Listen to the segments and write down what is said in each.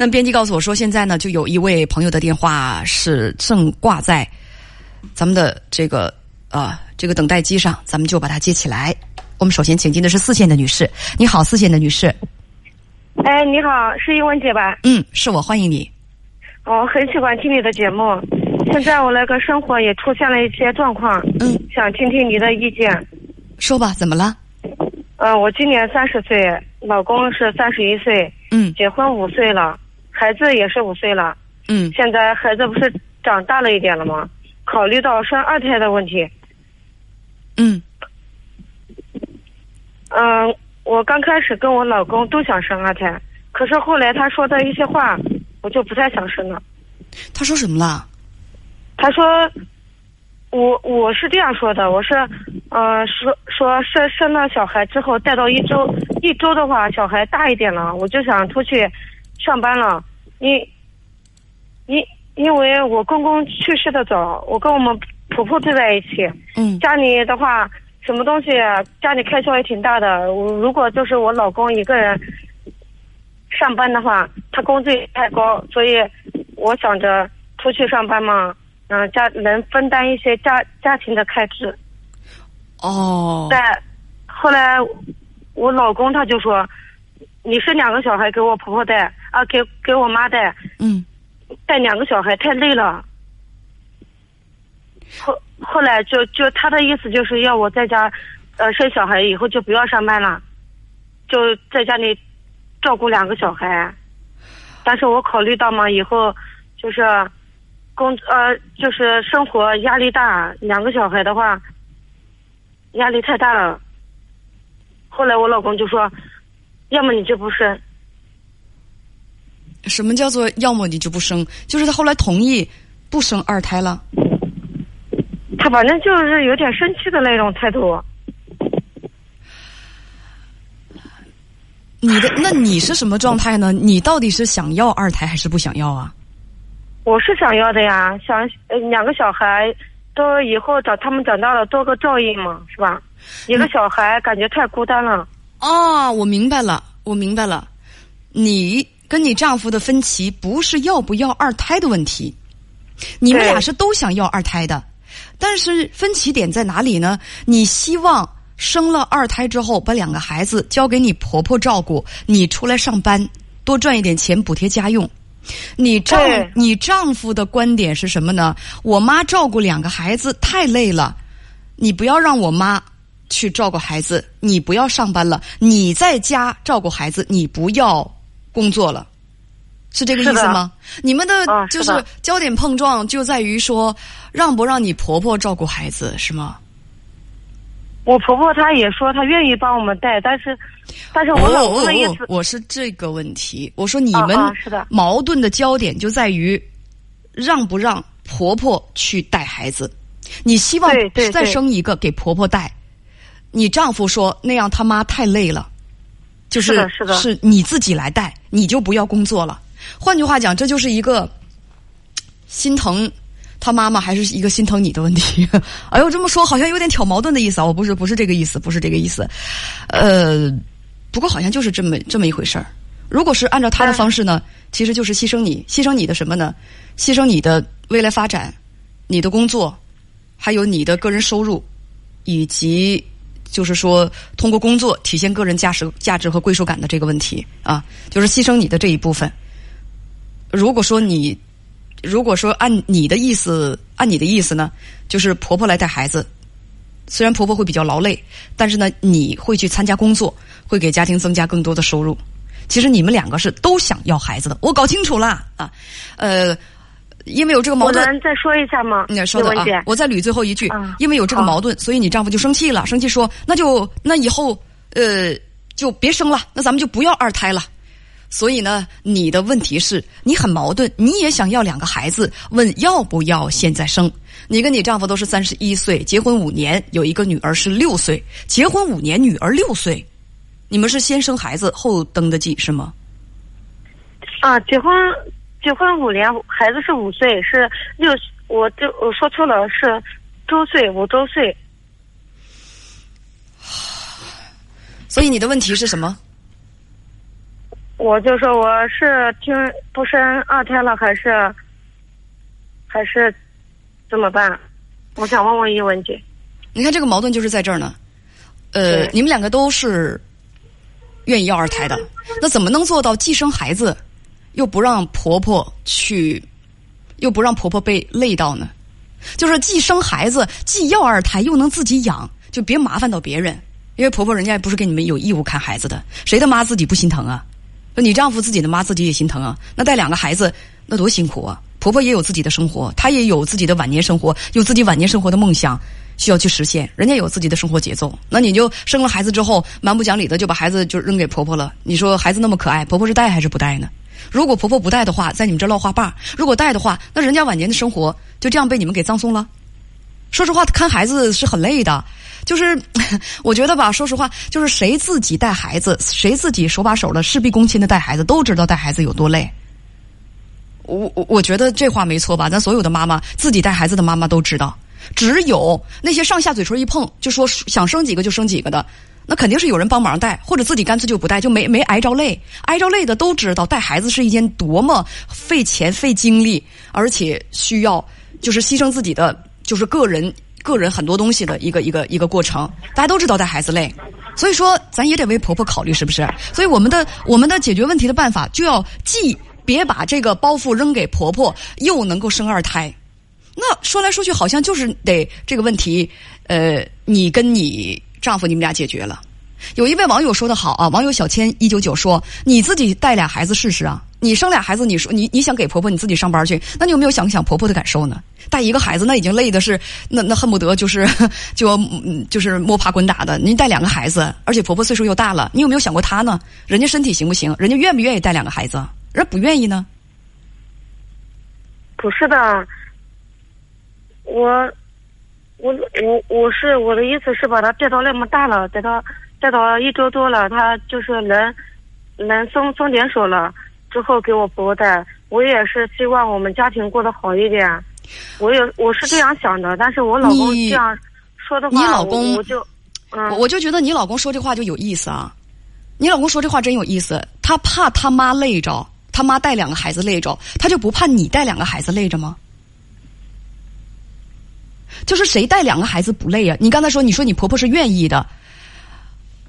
那么编辑告诉我说，现在呢，就有一位朋友的电话是正挂在咱们的这个啊这个等待机上，咱们就把它接起来。我们首先请进的是四线的女士，你好，四线的女士。哎，你好，是英文姐吧？嗯，是我，欢迎你。我很喜欢听你的节目。现在我那个生活也出现了一些状况，嗯，想听听你的意见。说吧，怎么了？嗯，我今年三十岁，老公是三十一岁，嗯结婚五岁了，孩子也是五岁了。嗯现在孩子不是长大了一点了吗？考虑到生二胎的问题，嗯嗯，我刚开始跟我老公都想生二胎，可是后来他说的一些话，我就不太想生了。他说什么了？他说，我我是这样说的，我是，呃，说说生生了小孩之后带到一周，一周的话小孩大一点了，我就想出去上班了。因因因为我公公去世的早，我跟我们婆婆住在一起，嗯家里的话什么东西家里开销也挺大的。我如果就是我老公一个人上班的话，他工资也太高，所以我想着出去上班嘛，嗯、家能分担一些家家庭的开支。哦，但后来我老公他就说，你生两个小孩给我婆婆带啊，给给我妈带，嗯带两个小孩太累了。后后来就就他的意思就是要我在家，呃，生小孩以后就不要上班了，就在家里照顾两个小孩。但是我考虑到嘛，以后就是工呃，就是生活压力大，两个小孩的话压力太大了。后来我老公就说，要么你就不生，什么叫做要么你就不生？就是他后来同意不生二胎了。他反正就是有点生气的那种态度。你的那你是什么状态呢？你到底是想要二胎还是不想要啊？我是想要的呀，想呃两个小孩都以后长他们长大了多个照应嘛，是吧？一个小孩感觉太孤单了。哦，我明白了，我明白了。你跟你丈夫的分歧不是要不要二胎的问题，你们俩是都想要二胎的，但是分歧点在哪里呢？你希望生了二胎之后把两个孩子交给你婆婆照顾，你出来上班多赚一点钱补贴家用。你丈你丈夫的观点是什么呢？我妈照顾两个孩子太累了，你不要让我妈去照顾孩子，你不要上班了，你在家照顾孩子，你不要工作了，是这个意思吗？你们的啊就是焦点碰撞就在于说，让不让你婆婆照顾孩子是吗？我婆婆她也说她愿意帮我们带，但是，但是我老公的意思，哦哦哦我是这个问题。我说你们是的矛盾的焦点就在于让不让婆婆去带孩子。你希望再生一个给婆婆带，你丈夫说那样他妈太累了，就是是的是你自己来带，你就不要工作了。换句话讲，这就是一个心疼他妈妈还是一个心疼你的问题。哎呦，这么说好像有点挑矛盾的意思啊！我不是不是这个意思，不是这个意思。呃，不过好像就是这么这么一回事儿。如果是按照他的方式呢，其实就是牺牲你，牺牲你的什么呢？牺牲你的未来发展，你的工作，还有你的个人收入，以及就是说通过工作体现个人价值、价值和归属感的这个问题啊，就是牺牲你的这一部分。如果说你，如果说按你的意思，按你的意思呢，就是婆婆来带孩子，虽然婆婆会比较劳累，但是呢，你会去参加工作，会给家庭增加更多的收入。其实你们两个是都想要孩子的，我搞清楚了啊，呃，因为有这个矛盾我盾，能再说一下吗？你说的啊我再捋最后一句，啊因为有这个矛盾，所以你丈夫就生气了，生气说，那就那以后呃就别生了，那咱们就不要二胎了。所以呢，你的问题是你很矛盾，你也想要两个孩子，问要不要现在生？你跟你丈夫都是三十一岁，结婚五年，有一个女儿是六岁，结婚五年，女儿六岁，你们是先生孩子后登的记是吗？啊，结婚结婚五年，孩子是五岁，是六，我就我说错了，是周岁，五周岁。所以你的问题是什么？我就说我是听不生二胎了，还是还是怎么办？我想问问一个问题。你看这个矛盾就是在这儿呢。呃，你们两个都是愿意要二胎的，那怎么能做到既生孩子，又不让婆婆去，又不让婆婆被累到呢？就是既生孩子，既要二胎，又能自己养，就别麻烦到别人。因为婆婆人家也不是给你们有义务看孩子的，谁的妈自己不心疼啊？那你丈夫自己的妈自己也心疼啊。那带两个孩子，那多辛苦啊！婆婆也有自己的生活，她也有自己的晚年生活，有自己晚年生活的梦想需要去实现。人家有自己的生活节奏，那你就生了孩子之后，蛮不讲理的就把孩子就扔给婆婆了。你说孩子那么可爱，婆婆是带还是不带呢？如果婆婆不带的话，在你们这落话把；如果带的话，那人家晚年的生活就这样被你们给葬送了。说实话，看孩子是很累的。就是 我觉得吧，说实话，就是谁自己带孩子，谁自己手把手的事必躬亲的带孩子，都知道带孩子有多累。我我我觉得这话没错吧？咱所有的妈妈自己带孩子的妈妈都知道，只有那些上下嘴唇一碰就说想生几个就生几个的，那肯定是有人帮忙带，或者自己干脆就不带，就没没挨着累。挨着累的都知道，带孩子是一件多么费钱、费精力，而且需要就是牺牲自己的就是个人个人很多东西的一个一个一个过程。大家都知道带孩子累，所以说咱也得为婆婆考虑，是不是？所以我们的我们的解决问题的办法就要既别把这个包袱扔给婆婆，又能够生二胎。那说来说去，好像就是得这个问题，呃，你跟你丈夫你们俩解决了。有一位网友说的好啊，网友小千一九九说：“你自己带俩孩子试试啊，你生俩孩子，你说你你想给婆婆你自己上班去，那你有没有想想婆婆的感受呢？带一个孩子那已经累的是，那那恨不得就是 就就是摸爬滚打的。您带两个孩子，而且婆婆岁数又大了，你有没有想过她呢？人家身体行不行？人家愿不愿意带两个孩子？人不愿意呢？不是的，我我我我是我的意思是把他带到那么大了，带到带到一周多了，他就是能能松松点手了，之后给我婆婆带。我也是希望我们家庭过得好一点，我也我是这样想的，但是我老公这样说的话，你老公我我就嗯我我就觉得你老公说这话就有意思啊，你老公说这话真有意思，他怕他妈累着，他妈带两个孩子累着，他就不怕你带两个孩子累着吗？就是谁带两个孩子不累啊？你刚才说，你说你婆婆是愿意的，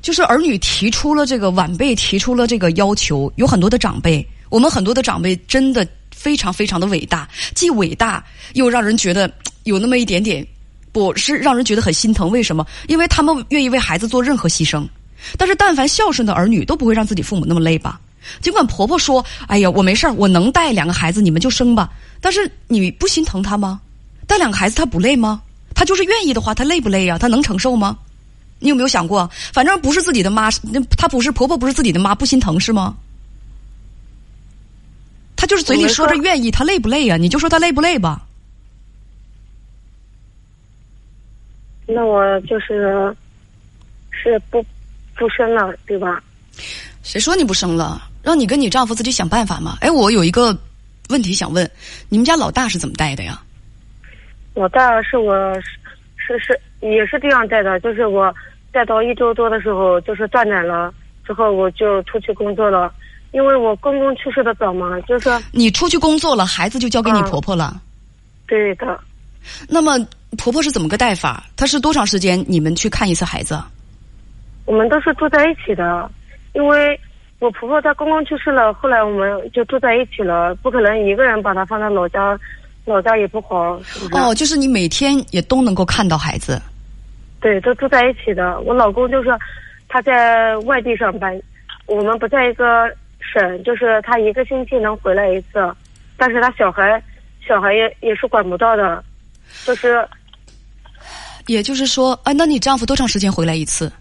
就是儿女提出了这个晚辈提出了这个要求，有很多的长辈，我们很多的长辈真的非常非常的伟大，既伟大又让人觉得有那么一点点，不是让人觉得很心疼。为什么？因为他们愿意为孩子做任何牺牲。但是，但凡孝顺的儿女都不会让自己父母那么累吧？尽管婆婆说：“哎呀，我没事儿，我能带两个孩子，你们就生吧。”但是你不心疼她吗？带两个孩子他不累吗？他就是愿意的话，他累不累呀、他能承受吗？你有没有想过？反正不是自己的妈，那她不是婆婆，不是自己的妈，不心疼是吗？她就是嘴里说着愿意，她累不累呀、你就说她累不累吧。那我就是是不不生了，对吧？谁说你不生了？让你跟你丈夫自己想办法嘛。哎，我有一个问题想问，你们家老大是怎么带的呀？我大是我是是是也是这样带的，就是我带到一周多的时候，就是断奶了，之后我就出去工作了，因为我公公去世的早嘛，就是你出去工作了，孩子就交给你嗯婆婆了。对的，那么婆婆是怎么个带法？她是多长时间你们去看一次孩子？我们都是住在一起的，因为我婆婆她公公去世了，后来我们就住在一起了，不可能一个人把她放在老家，老家也不好，是不是？哦，就是你每天也都能够看到孩子。对，都住在一起的。我老公就是他在外地上班，我们不在一个省，就是他一个星期能回来一次，但是他小孩小孩也也是管不到的，就是也就是说，啊，那你丈夫多长时间回来一次？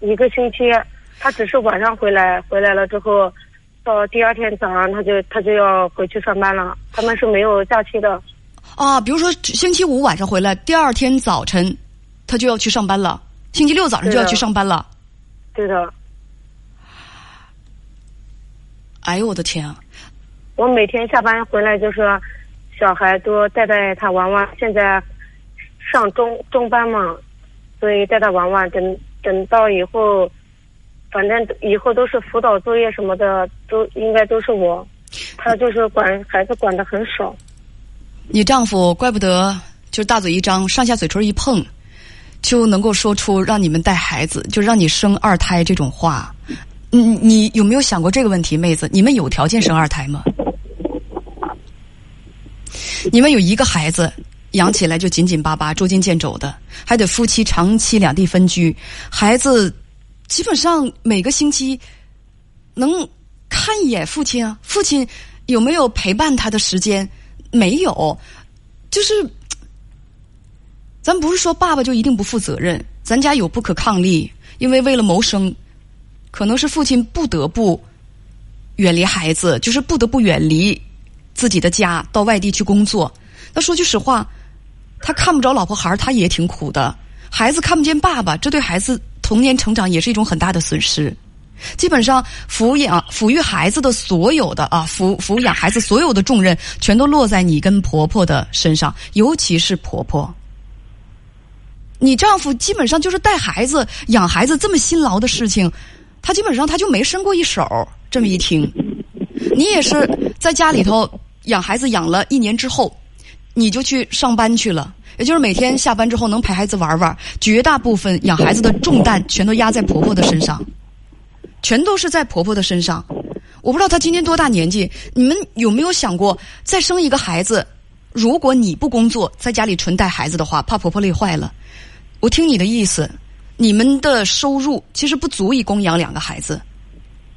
一个星期，他只是晚上回来，回来了之后，到第二天早上他就他就要回去上班了，他们是没有假期的。啊，比如说星期五晚上回来，第二天早晨他就要去上班了，星期六早上就要去上班了。对的，哎呦我的天啊！我每天下班回来就是小孩多带带他玩玩，现在上中中班嘛，所以带他玩玩。等等到以后反正以后都是辅导作业什么的，都应该都是我。他就是管孩子管的很少。你丈夫怪不得就大嘴一张，上下嘴唇一碰，就能够说出让你们带孩子，就让你生二胎这种话。你你有没有想过这个问题，妹子？你们有条件生二胎吗？你们有一个孩子，养起来就紧紧巴巴、捉襟见肘的，还得夫妻长期两地分居，孩子基本上每个星期能看一眼父亲啊？父亲有没有陪伴他的时间？没有，就是咱不是说爸爸就一定不负责任，咱家有不可抗力，因为为了谋生，可能是父亲不得不远离孩子，就是不得不远离。自己的家到外地去工作，那说句实话，他看不着老婆孩儿，他也挺苦的。孩子看不见爸爸，这对孩子童年成长也是一种很大的损失。基本上抚养抚育孩子的所有的啊，抚抚养孩子所有的重任，全都落在你跟婆婆的身上，尤其是婆婆。你丈夫基本上就是带孩子、养孩子这么辛劳的事情，他基本上他就没伸过一手。这么一听，你也是在家里头。养孩子养了一年之后，你就去上班去了，也就是每天下班之后能陪孩子玩玩。绝大部分养孩子的重担全都压在婆婆的身上，全都是在婆婆的身上。我不知道她今年多大年纪，你们有没有想过再生一个孩子？如果你不工作，在家里纯带孩子的话，怕婆婆累坏了。我听你的意思，你们的收入其实不足以供养两个孩子。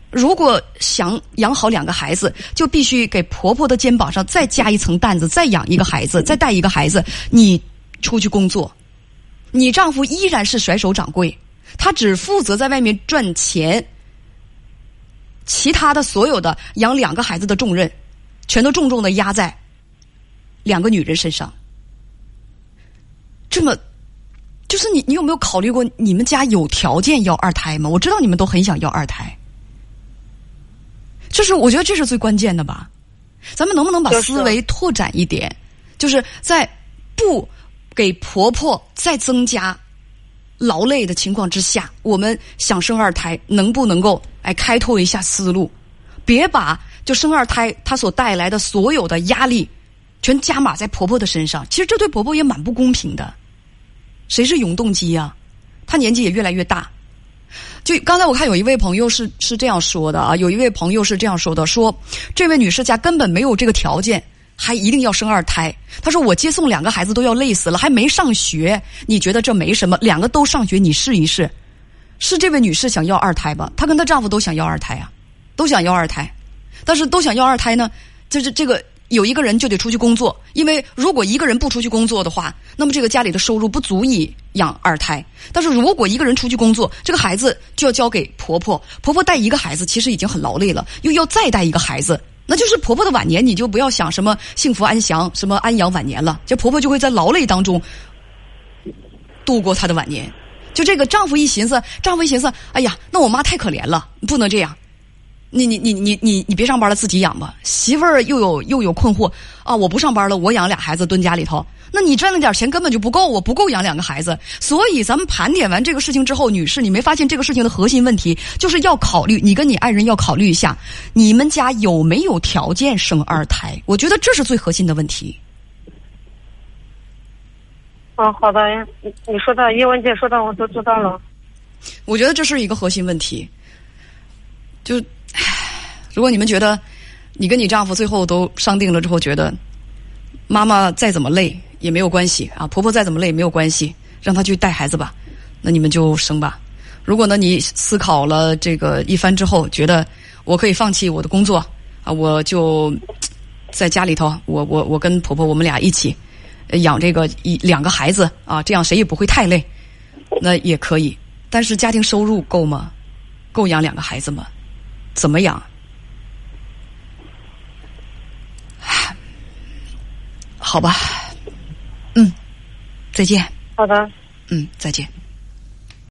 如果想养好两个孩子，就必须给婆婆的肩膀上再加一层担子，再养一个孩子，再带一个孩子。你出去工作，你丈夫依然是甩手掌柜，他只负责在外面赚钱，其他的所有的养两个孩子的重任，全都重重的压在两个女人身上。这么，就是你，你有没有考虑过，你们家有条件要二胎吗？我知道你们都很想要二胎。就是我觉得这是最关键的吧，咱们能不能把思维拓展一点？就是在不给婆婆再增加劳累的情况之下，我们想生二胎，能不能够哎开拓一下思路？别把就生二胎它所带来的所有的压力全加码在婆婆的身上。其实这对婆婆也蛮不公平的。谁是永动机呀？她年纪也越来越大。就刚才我看有一位朋友是是这样说的啊，有一位朋友是这样说的，说这位女士家根本没有这个条件，还一定要生二胎。她说我接送两个孩子都要累死了，还没上学，你觉得这没什么？两个都上学，你试一试。是这位女士想要二胎吧？她跟她丈夫都想要二胎啊，都想要二胎，但是都想要二胎呢，就是这个。有一个人就得出去工作，因为如果一个人不出去工作的话，那么这个家里的收入不足以养二胎。但是如果一个人出去工作，这个孩子就要交给婆婆，婆婆带一个孩子其实已经很劳累了，又要再带一个孩子，那就是婆婆的晚年，你就不要想什么幸福安详、什么安养晚年了，这婆婆就会在劳累当中度过她的晚年。就这个丈夫一寻思，丈夫一寻思，哎呀，那我妈太可怜了，不能这样。你你你你你你别上班了，自己养吧。媳妇儿又有又有困惑啊！我不上班了，我养俩孩子蹲家里头。那你赚那点钱根本就不够，我不够养两个孩子。所以咱们盘点完这个事情之后，女士，你没发现这个事情的核心问题就是要考虑，你跟你爱人要考虑一下，你们家有没有条件生二胎？我觉得这是最核心的问题。哦，好的，你你说的叶文姐说的我都知道了。我觉得这是一个核心问题，就。如果你们觉得你跟你丈夫最后都商定了之后，觉得妈妈再怎么累也没有关系啊，婆婆再怎么累也没有关系，让她去带孩子吧，那你们就生吧。如果呢，你思考了这个一番之后，觉得我可以放弃我的工作啊，我就在家里头，我我我跟婆婆我们俩一起养这个一两个孩子啊，这样谁也不会太累，那也可以。但是家庭收入够吗？够养两个孩子吗？怎么养？好吧，再见。好的，嗯，再见。